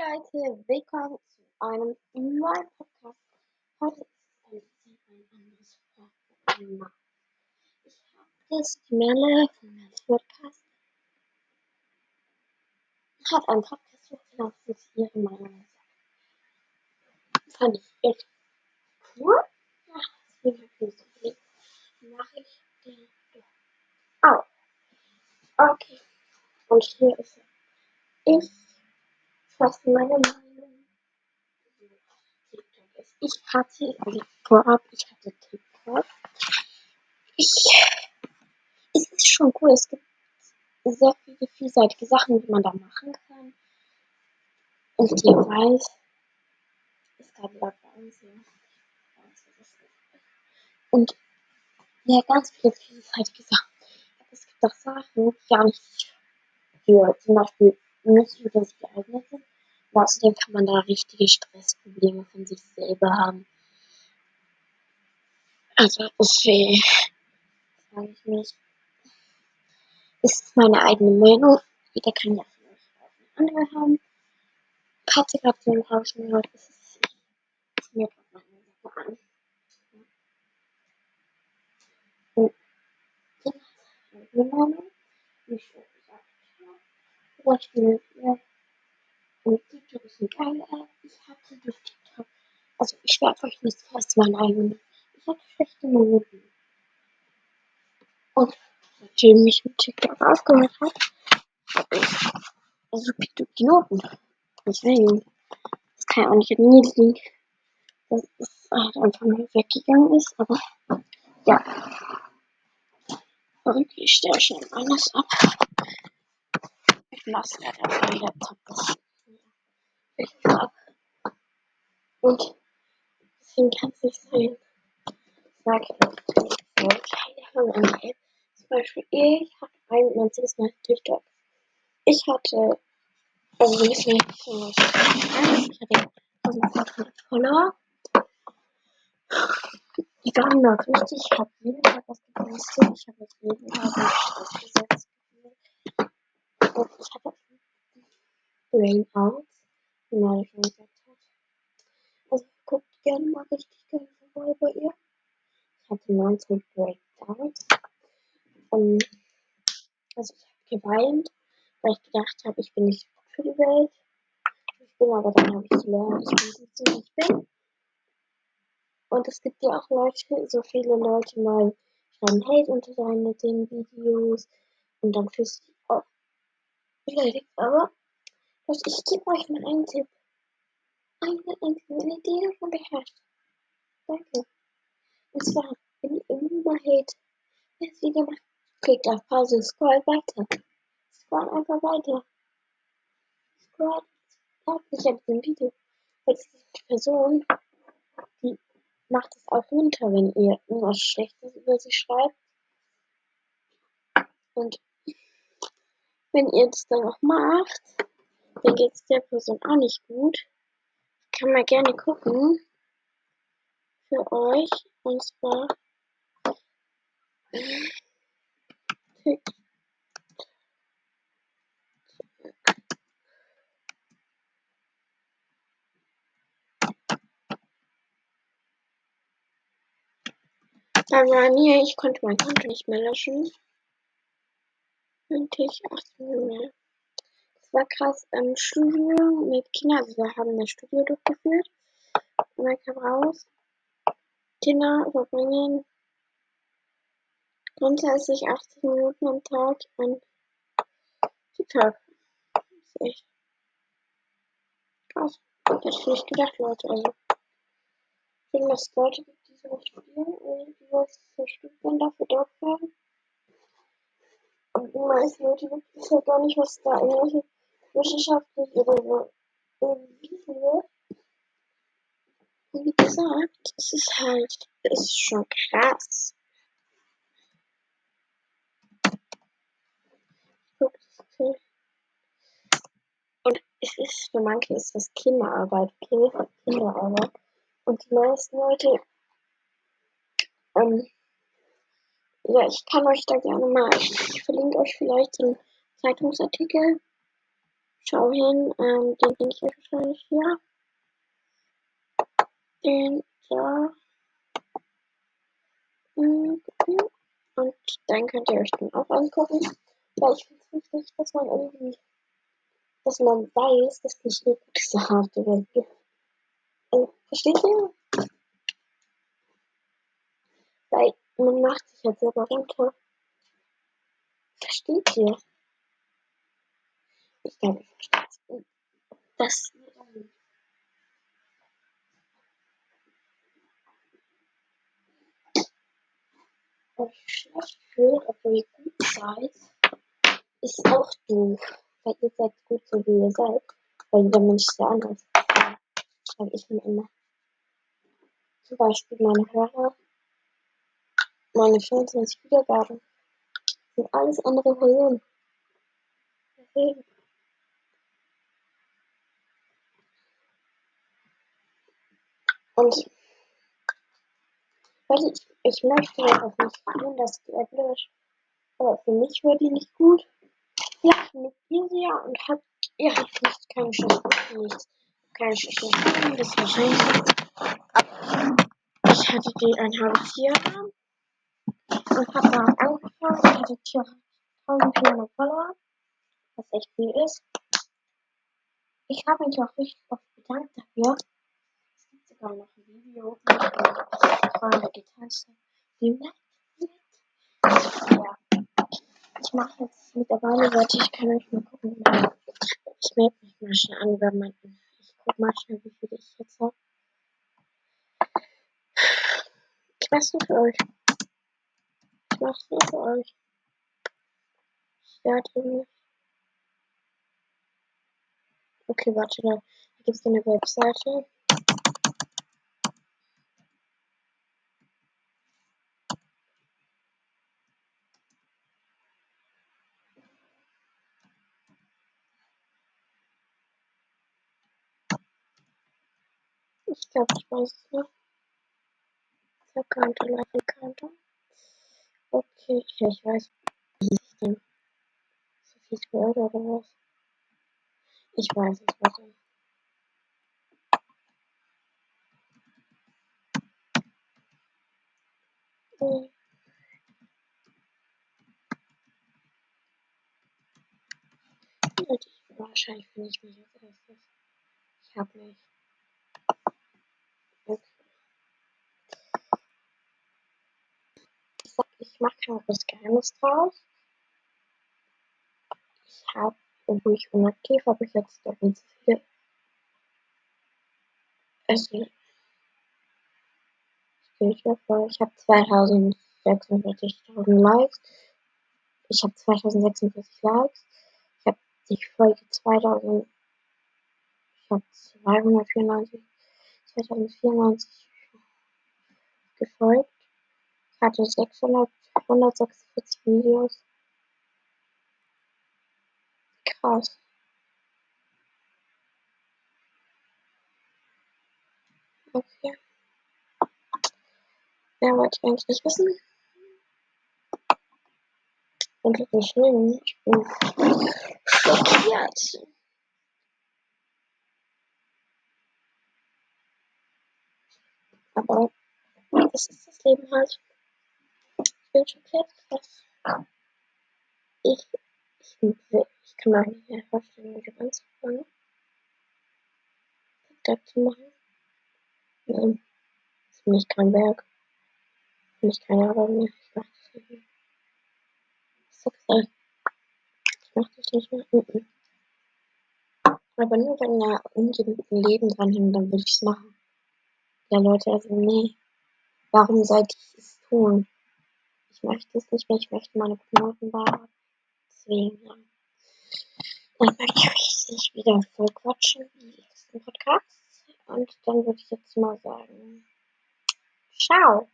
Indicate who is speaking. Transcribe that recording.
Speaker 1: Leute, willkommen zu einem neuen Podcast. Heute ist es ein anderes Thema. Ich habe das Melle von meinem Podcast hat einen Podcast hochgeladen, sie ihre Meinung sagt. Fand ich echt cool. Ja, deswegen habe ich so den doch auch. Okay, und hier ist er. Ich was meine Meinung ist. Ich hatte, also vorab, ich hatte TikTok. Ich, es ist schon cool. Es gibt sehr viele vielseitige Sachen, die man da machen kann. Und ich weiß, es gab Lockdowns, ja. Und ja, ganz viele vielseitige Sachen. Es gibt auch Sachen, die gar nicht für zum Beispiel nicht für das geeignet sind. Außerdem kann man da richtige Stressprobleme von sich selber haben. Also, okay, sage ich nicht. Ist meine eigene Meinung. Jeder kann ja auch eine andere haben. So ein Rauschen gehört. Das ist, ist mir gerade meine Sache an. Und jeder hat eigene Meinung. Ich schon gesagt. Zum Beispiel, ja. Und TikTok ist eine geile App. Ich hatte durch TikTok, also ich werfe euch nicht fast meine eigene. Ich hatte schlechte Noten. Und seitdem ich mit TikTok aufgehört habe, habe ich also die Noten. Deswegen, das kann ja auch nicht an mir liegen, dass es halt einfach nur weggegangen ist, aber ja. Und ich stelle schon alles ab. Ich lasse einfach den Laptop ich ab. Und deswegen kann es nicht sein. Sag ich keine Ahnung, eine App. Zum Beispiel, ich hatte ein einziges Mal TikTok. Ich hatte, also nicht mehr, ich hatte 1500 Follower. Die waren noch richtig, ich habe jeden Tag was gepostet. Ich habe jeden Tag Stress gesetzt. Und ich hatte Brainouts wie man schon gesagt hat. Also guckt gerne mal richtig gerne vorbei bei ihr. Ich hatte 19 Breakdowns. Um, also ich habe geweint, weil ich gedacht habe, ich bin nicht gut für die Welt. Ich bin aber dann habe ich gelernt, ich bin gut so wie ich bin. Und es gibt ja auch Leute, so viele Leute mal schreiben Hate unter seine den Videos und dann fühlst du dich auch beleidigt. Aber was ich gebe euch mal einen Tipp. Eine einzige Idee davon beherrscht. Danke. Und zwar, wenn ihr irgendwo Hate das Video macht, klickt auf Pause, scroll weiter. Scroll einfach weiter. Scroll, bleibt nicht an diesem Video. Weil die Person, die macht es auch runter, wenn ihr irgendwas Schlechtes über sie schreibt. Und wenn ihr das dann auch macht, dann geht es der Person auch nicht gut. Ich kann mal gerne gucken für euch. Und zwar Da war mir, ich konnte mein Konto nicht mehr löschen. Und ich, ach, mehr war krass im Studio mit Kindern. Also wir haben das Studio durchgeführt. Dann kam raus, Kinder grundsätzlich 80 Minuten am Tag an TikTok. Das ist echt krass. Hätte ich nicht gedacht, Leute. Also, ich finde, dass Leute gibt, die so und die was zur Studium dafür dort werden. Und die meisten Leute wissen ja gar nicht, was da irgendwelche wissenschaftlich überwiesen wird. Und wie gesagt, es ist halt, es ist schon krass. Und es ist, für manche ist das Kinderarbeit, okay? Kinderarbeit. Und die meisten Leute, ähm, ja, ich kann euch da gerne mal, ich verlinke euch vielleicht einen Zeitungsartikel Schau hin, ähm, den finde ich wahrscheinlich hier. Den da. Und dann könnt ihr euch den auch angucken. Weil ich finde es wichtig, dass man irgendwie, dass man weiß, dass nicht gute Sache auf der Welt. Also, versteht ihr? Weil man macht sich halt selber runter. Versteht ihr? Ich glaube, ich verstehe Das euch schlecht fühlt, obwohl ihr gut seid, ist auch doof. Weil ihr seid gut so wie ihr seid. Weil jeder Mensch ist ja anders. Sag ich mir immer. Zum Beispiel meine Hörer, meine 25 Wiedergaben sind alles andere Personen. Deswegen. Und weil ich, ich möchte das auch nicht dass die App löscht. Aber für mich war die nicht gut. Ja, mit ihr ja und hat ihr habt nicht keine Chance, nichts. Keine Chance, das wahrscheinlich. Ich hatte die ein halbes Jahr und habe da angefangen und hatte 1400 Follower, was echt viel ist. Ich habe mich auch richtig oft bedankt dafür. Es gibt sogar noch ein Video, wo ich Freunde getanzt habe. Die ja. Ich mache jetzt mittlerweile, warte, ich kann euch mal gucken. Ich melde mich mal schnell an über meinen. Ich guck mal schnell, wie viel ich jetzt habe. Ich mach's nur für euch. Ich mach's nur für euch. Ich werde nicht. Okay, warte, da gibt es eine Webseite. Ich glaube, ich weiß es noch. Verkannte, Live-Kante. Okay, ja, ich weiß. Wie hieß ich denn? Sophies World oder was? Ich weiß es, warte. Hm. Wahrscheinlich finde ich mich als erstes. Ich hab nicht. Ich mache kein großes Geheimnis draus. Ich habe, obwohl ich unaktiv habe, ich jetzt doppelt so viele. Also, ich habe 2046.000 Likes. Ich habe 2046 Likes. Ich habe die Folge 2000. Ich habe 294, 2094 gefolgt. Ich hatte 600 146 Videos. Krass. Okay. Ja, wollte ich eigentlich nicht wissen. Und ich bin schlimm. Ich bin schockiert. Aber das ist das Leben halt bin schockiert, dass ich, ich, ich kann mir nicht mehr vorstellen, dem anzufangen. Das zu machen. Nein, das ist für mich kein Werk. Für mich keine Arbeit mehr. Ich mach das nicht mehr. Ich sag's euch. Ich mach das nicht mehr. Mhm. Aber nur wenn da irgendjemand ein Leben dran hängt, dann würde ich's machen. Ja, Leute, also nee. Warum sollte ich es tun? Ich möchte es nicht mehr, ich möchte meine Knoten da. Deswegen, ja. Dann möchte ich nicht wieder voll quatschen wie die letzten Podcasts. Und dann würde ich jetzt mal sagen, ciao.